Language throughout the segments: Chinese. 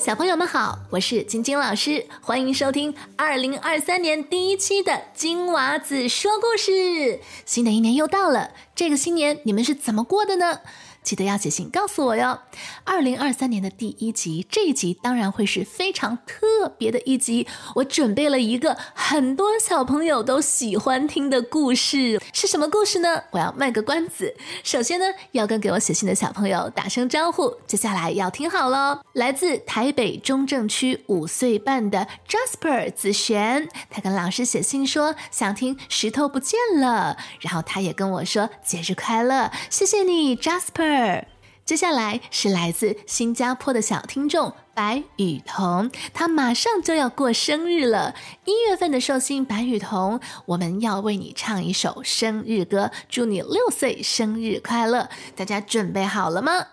小朋友们好，我是晶晶老师，欢迎收听二零二三年第一期的金娃子说故事。新的一年又到了，这个新年你们是怎么过的呢？记得要写信告诉我哟。二零二三年的第一集，这一集当然会是非常特别的一集。我准备了一个很多小朋友都喜欢听的故事，是什么故事呢？我要卖个关子。首先呢，要跟给我写信的小朋友打声招呼。接下来要听好喽，来自台北中正区五岁半的 Jasper 子璇，他跟老师写信说想听《石头不见了》，然后他也跟我说节日快乐，谢谢你，Jasper。二接下来是来自新加坡的小听众白雨桐，他马上就要过生日了。一月份的寿星白雨桐，我们要为你唱一首生日歌，祝你六岁生日快乐！大家准备好了吗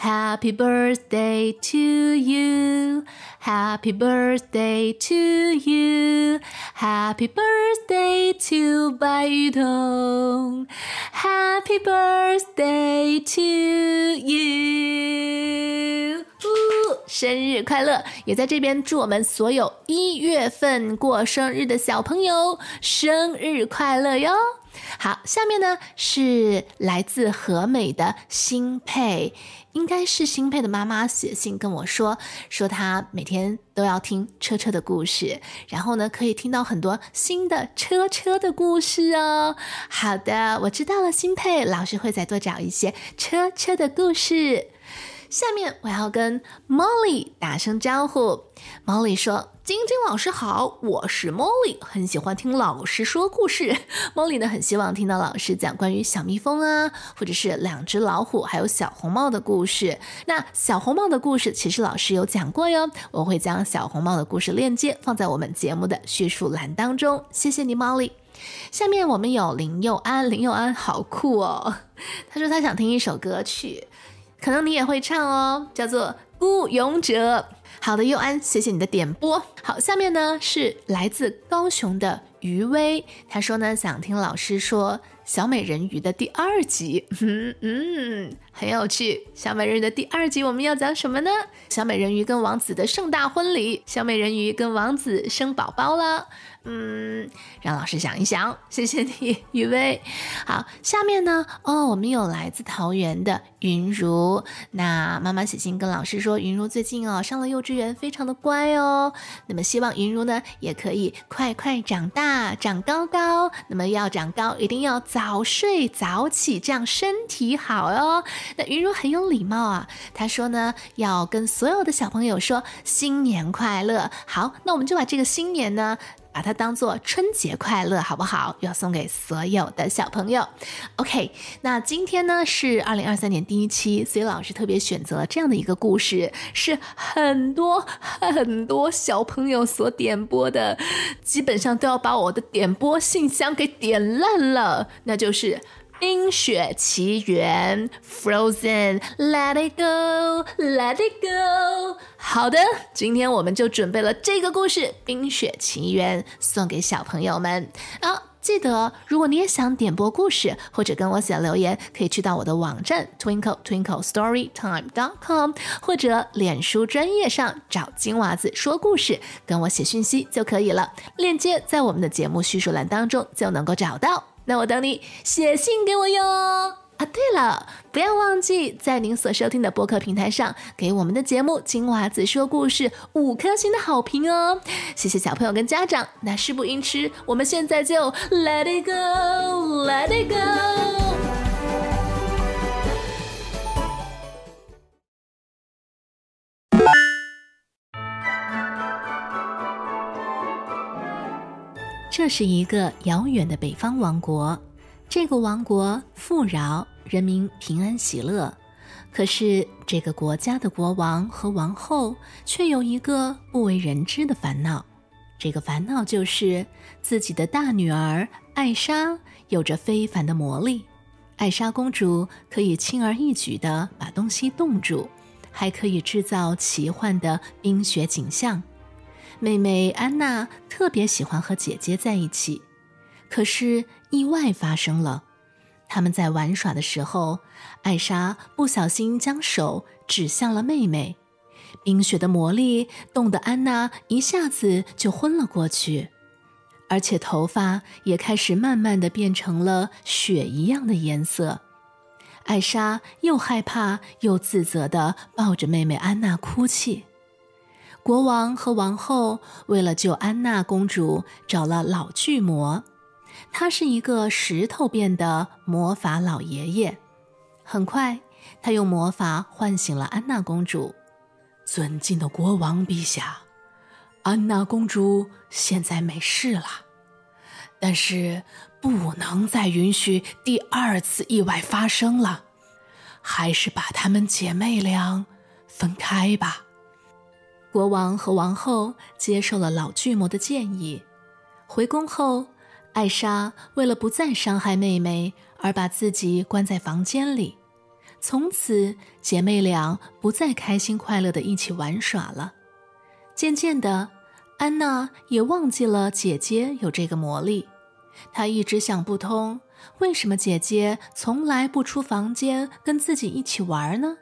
？Happy birthday to you. Happy birthday to you. Happy birthday to 白玉彤。Happy birthday to you. 生日快乐！也在这边祝我们所有一月份过生日的小朋友生日快乐哟！好，下面呢是来自和美的新佩，应该是新佩的妈妈写信跟我说，说她每天都要听车车的故事，然后呢可以听到很多新的车车的故事哦。好的，我知道了，新佩老师会再多找一些车车的故事。下面我要跟 Molly 打声招呼。Molly 说：“晶晶老师好，我是 Molly，很喜欢听老师说故事。Molly 呢，很希望听到老师讲关于小蜜蜂啊，或者是两只老虎，还有小红帽的故事。那小红帽的故事，其实老师有讲过哟。我会将小红帽的故事链接放在我们节目的叙述栏当中。谢谢你，Molly。下面我们有林佑安，林佑安好酷哦。他说他想听一首歌曲。”可能你也会唱哦，叫做《孤勇者》。好的，佑安，谢谢你的点播。好，下面呢是来自高雄的余威，他说呢想听老师说《小美人鱼》的第二集，嗯嗯，很有趣。《小美人鱼》的第二集我们要讲什么呢？小美人鱼跟王子的盛大婚礼，小美人鱼跟王子生宝宝了。嗯，让老师想一想，谢谢你，雨薇。好，下面呢，哦，我们有来自桃园的云如。那妈妈写信跟老师说，云如最近哦上了幼稚园，非常的乖哦。那么希望云如呢也可以快快长大，长高高。那么要长高，一定要早睡早起，这样身体好哦。那云茹很有礼貌啊，她说呢要跟所有的小朋友说新年快乐。好，那我们就把这个新年呢。把它当做春节快乐，好不好？要送给所有的小朋友。OK，那今天呢是二零二三年第一期，所以老师特别选择这样的一个故事，是很多很多小朋友所点播的，基本上都要把我的点播信箱给点烂了，那就是《冰雪奇缘》（Frozen），Let it go，Let it go。好的，今天我们就准备了这个故事《冰雪奇缘》，送给小朋友们啊！记得，如果你也想点播故事或者跟我写留言，可以去到我的网站 twinkle twinkle story time dot com，或者脸书专业上找金娃子说故事，跟我写讯息就可以了。链接在我们的节目叙述栏当中就能够找到。那我等你写信给我哟。啊，对了，不要忘记在您所收听的播客平台上给我们的节目《金娃子说故事》五颗星的好评哦！谢谢小朋友跟家长。那事不宜迟，我们现在就 Let it go，Let it go。这是一个遥远的北方王国。这个王国富饶，人民平安喜乐。可是，这个国家的国王和王后却有一个不为人知的烦恼。这个烦恼就是自己的大女儿艾莎有着非凡的魔力。艾莎公主可以轻而易举地把东西冻住，还可以制造奇幻的冰雪景象。妹妹安娜特别喜欢和姐姐在一起。可是意外发生了，他们在玩耍的时候，艾莎不小心将手指向了妹妹，冰雪的魔力冻得安娜一下子就昏了过去，而且头发也开始慢慢的变成了雪一样的颜色。艾莎又害怕又自责的抱着妹妹安娜哭泣。国王和王后为了救安娜公主，找了老巨魔，他是一个石头变的魔法老爷爷。很快，他用魔法唤醒了安娜公主。尊敬的国王陛下，安娜公主现在没事了，但是不能再允许第二次意外发生了，还是把她们姐妹俩分开吧。国王和王后接受了老巨魔的建议。回宫后，艾莎为了不再伤害妹妹，而把自己关在房间里。从此，姐妹俩不再开心快乐的一起玩耍了。渐渐的，安娜也忘记了姐姐有这个魔力。她一直想不通，为什么姐姐从来不出房间跟自己一起玩呢？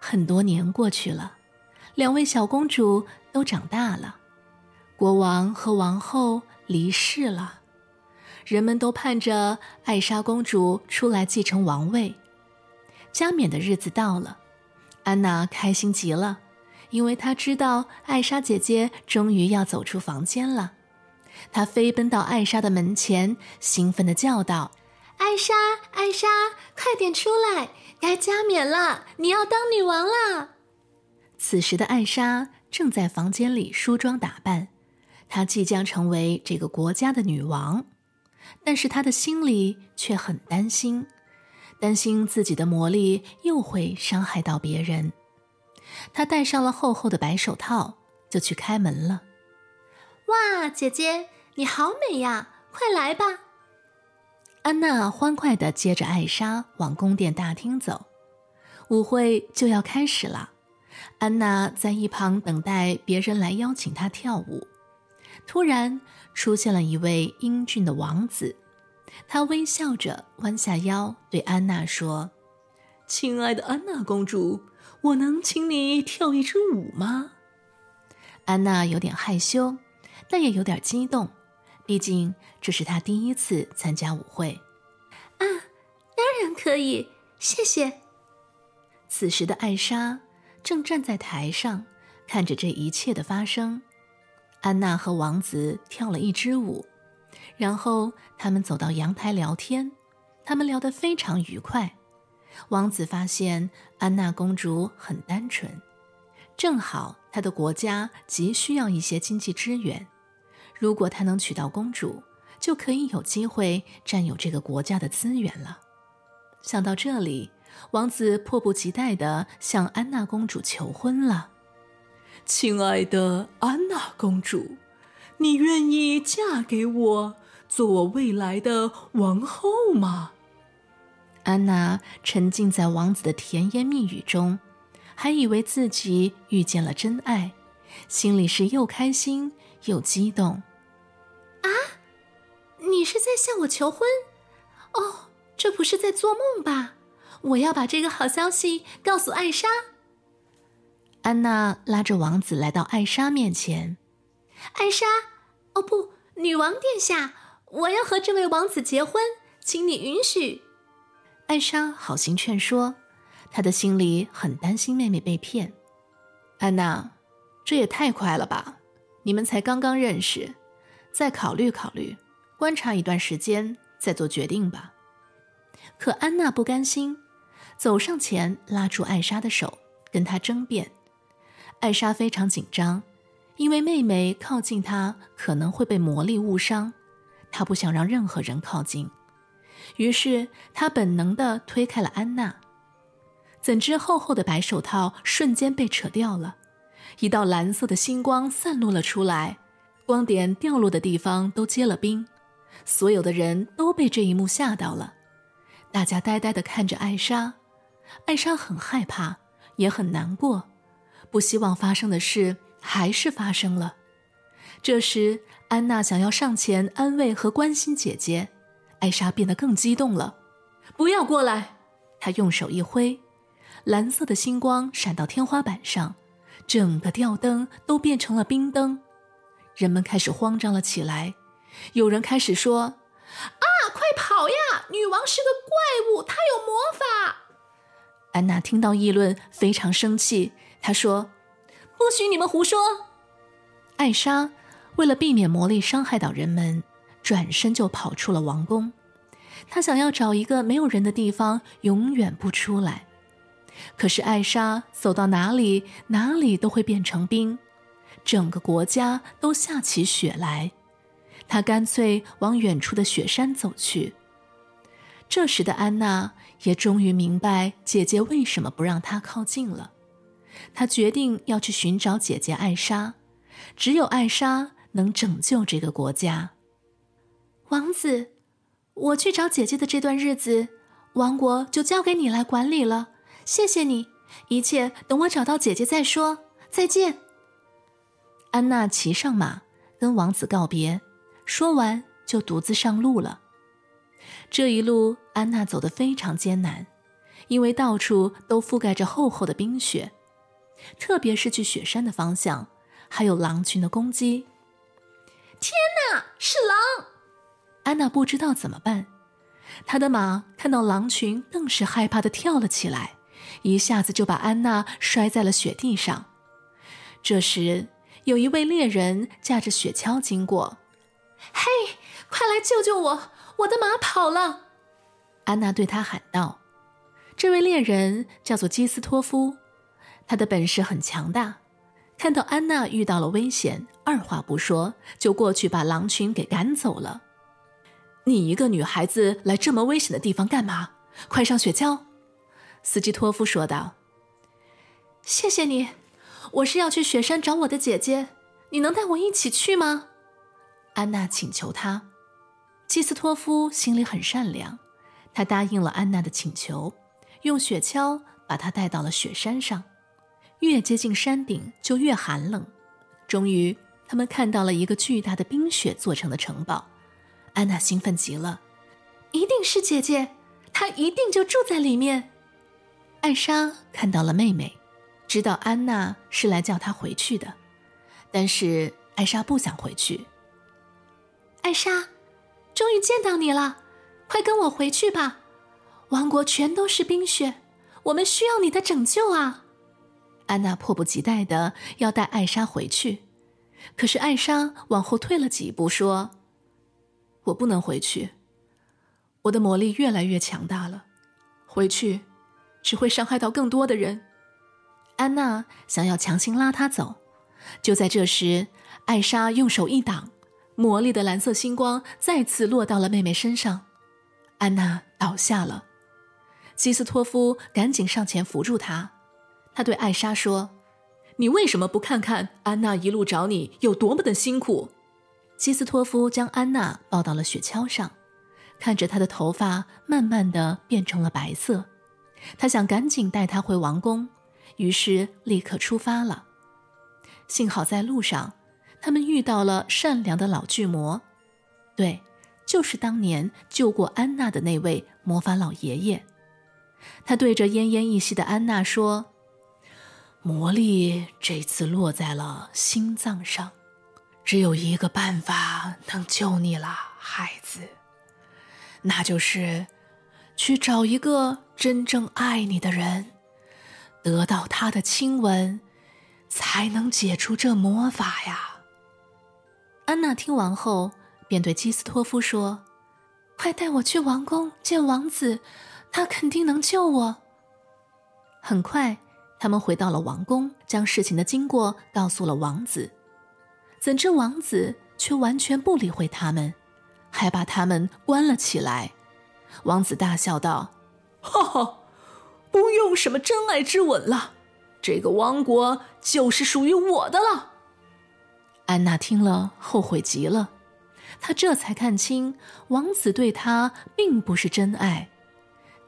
很多年过去了，两位小公主都长大了，国王和王后离世了，人们都盼着艾莎公主出来继承王位。加冕的日子到了，安娜开心极了，因为她知道艾莎姐姐终于要走出房间了。她飞奔到艾莎的门前，兴奋地叫道：“艾莎，艾莎，快点出来！该加冕了，你要当女王了。”此时的艾莎正在房间里梳妆打扮，她即将成为这个国家的女王，但是她的心里却很担心。担心自己的魔力又会伤害到别人，她戴上了厚厚的白手套，就去开门了。哇，姐姐，你好美呀！快来吧。安娜欢快地接着艾莎往宫殿大厅走。舞会就要开始了，安娜在一旁等待别人来邀请她跳舞。突然出现了一位英俊的王子。他微笑着弯下腰，对安娜说：“亲爱的安娜公主，我能请你跳一支舞吗？”安娜有点害羞，但也有点激动，毕竟这是她第一次参加舞会。啊，当然可以，谢谢。此时的艾莎正站在台上，看着这一切的发生。安娜和王子跳了一支舞。然后他们走到阳台聊天，他们聊得非常愉快。王子发现安娜公主很单纯，正好他的国家急需要一些经济支援。如果他能娶到公主，就可以有机会占有这个国家的资源了。想到这里，王子迫不及待地向安娜公主求婚了。亲爱的安娜公主，你愿意嫁给我？做我未来的王后吗？安娜沉浸在王子的甜言蜜语中，还以为自己遇见了真爱，心里是又开心又激动。啊，你是在向我求婚？哦，这不是在做梦吧？我要把这个好消息告诉艾莎。安娜拉着王子来到艾莎面前。艾莎，哦不，女王殿下。我要和这位王子结婚，请你允许。艾莎好心劝说，她的心里很担心妹妹被骗。安娜，这也太快了吧！你们才刚刚认识，再考虑考虑，观察一段时间再做决定吧。可安娜不甘心，走上前拉住艾莎的手，跟她争辩。艾莎非常紧张，因为妹妹靠近她可能会被魔力误伤。她不想让任何人靠近，于是他本能地推开了安娜。怎知厚厚的白手套瞬间被扯掉了，一道蓝色的星光散落了出来，光点掉落的地方都结了冰。所有的人都被这一幕吓到了，大家呆呆地看着艾莎。艾莎很害怕，也很难过，不希望发生的事还是发生了。这时。安娜想要上前安慰和关心姐姐，艾莎变得更激动了。不要过来！她用手一挥，蓝色的星光闪到天花板上，整个吊灯都变成了冰灯。人们开始慌张了起来，有人开始说：“啊，快跑呀！女王是个怪物，她有魔法。”安娜听到议论，非常生气。她说：“不许你们胡说！”艾莎为了避免魔力伤害到人们，转身就跑出了王宫。她想要找一个没有人的地方，永远不出来。可是艾莎走到哪里，哪里都会变成冰。整个国家都下起雪来，他干脆往远处的雪山走去。这时的安娜也终于明白姐姐为什么不让她靠近了。她决定要去寻找姐姐艾莎，只有艾莎能拯救这个国家。王子，我去找姐姐的这段日子，王国就交给你来管理了。谢谢你，一切等我找到姐姐再说。再见。安娜骑上马，跟王子告别，说完就独自上路了。这一路，安娜走得非常艰难，因为到处都覆盖着厚厚的冰雪，特别是去雪山的方向，还有狼群的攻击。天哪，是狼！安娜不知道怎么办，她的马看到狼群，更是害怕的跳了起来，一下子就把安娜摔在了雪地上。这时，有一位猎人驾着雪橇经过，嘿，快来救救我！我的马跑了。安娜对他喊道：“这位猎人叫做基斯托夫，他的本事很强大。看到安娜遇到了危险，二话不说就过去把狼群给赶走了。你一个女孩子来这么危险的地方干嘛？快上雪橇！”斯基托夫说道。“谢谢你。”我是要去雪山找我的姐姐，你能带我一起去吗？安娜请求他。基斯托夫心里很善良，他答应了安娜的请求，用雪橇把她带到了雪山上。越接近山顶就越寒冷。终于，他们看到了一个巨大的冰雪做成的城堡。安娜兴奋极了，一定是姐姐，她一定就住在里面。艾莎看到了妹妹。知道安娜是来叫她回去的，但是艾莎不想回去。艾莎，终于见到你了，快跟我回去吧！王国全都是冰雪，我们需要你的拯救啊！安娜迫不及待的要带艾莎回去，可是艾莎往后退了几步，说：“我不能回去，我的魔力越来越强大了，回去只会伤害到更多的人。”安娜想要强行拉他走，就在这时，艾莎用手一挡，魔力的蓝色星光再次落到了妹妹身上，安娜倒下了。基斯托夫赶紧上前扶住她，他对艾莎说：“你为什么不看看安娜一路找你有多么的辛苦？”基斯托夫将安娜抱到了雪橇上，看着她的头发慢慢的变成了白色，他想赶紧带她回王宫。于是立刻出发了。幸好在路上，他们遇到了善良的老巨魔，对，就是当年救过安娜的那位魔法老爷爷。他对着奄奄一息的安娜说：“魔力这次落在了心脏上，只有一个办法能救你了，孩子，那就是去找一个真正爱你的人。”得到他的亲吻，才能解除这魔法呀。安娜听完后，便对基斯托夫说：“快带我去王宫见王子，他肯定能救我。”很快，他们回到了王宫，将事情的经过告诉了王子。怎知王子却完全不理会他们，还把他们关了起来。王子大笑道：“哈哈。”不用什么真爱之吻了，这个王国就是属于我的了。安娜听了，后悔极了。她这才看清，王子对她并不是真爱。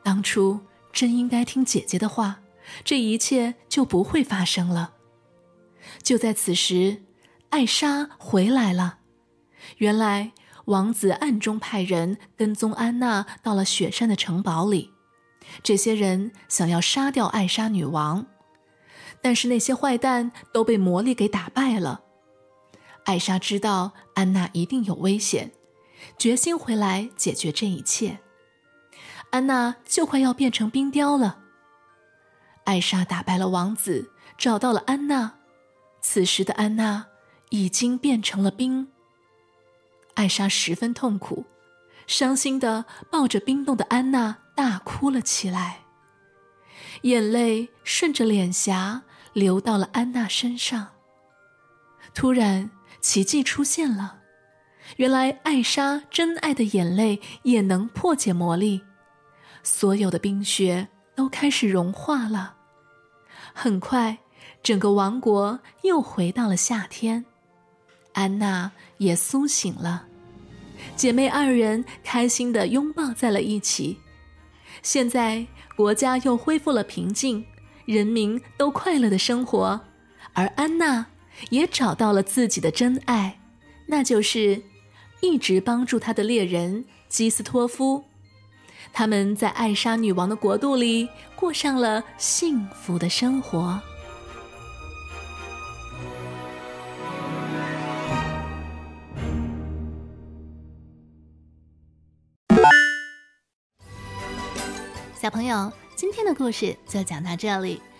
当初真应该听姐姐的话，这一切就不会发生了。就在此时，艾莎回来了。原来，王子暗中派人跟踪安娜到了雪山的城堡里。这些人想要杀掉艾莎女王，但是那些坏蛋都被魔力给打败了。艾莎知道安娜一定有危险，决心回来解决这一切。安娜就快要变成冰雕了。艾莎打败了王子，找到了安娜。此时的安娜已经变成了冰。艾莎十分痛苦，伤心的抱着冰冻的安娜大哭了起来，眼泪顺着脸颊流到了安娜身上。突然，奇迹出现了，原来艾莎真爱的眼泪也能破解魔力，所有的冰雪都开始融化了。很快。整个王国又回到了夏天，安娜也苏醒了，姐妹二人开心的拥抱在了一起。现在国家又恢复了平静，人民都快乐的生活，而安娜也找到了自己的真爱，那就是一直帮助他的猎人基斯托夫。他们在艾莎女王的国度里过上了幸福的生活。小朋友，今天的故事就讲到这里。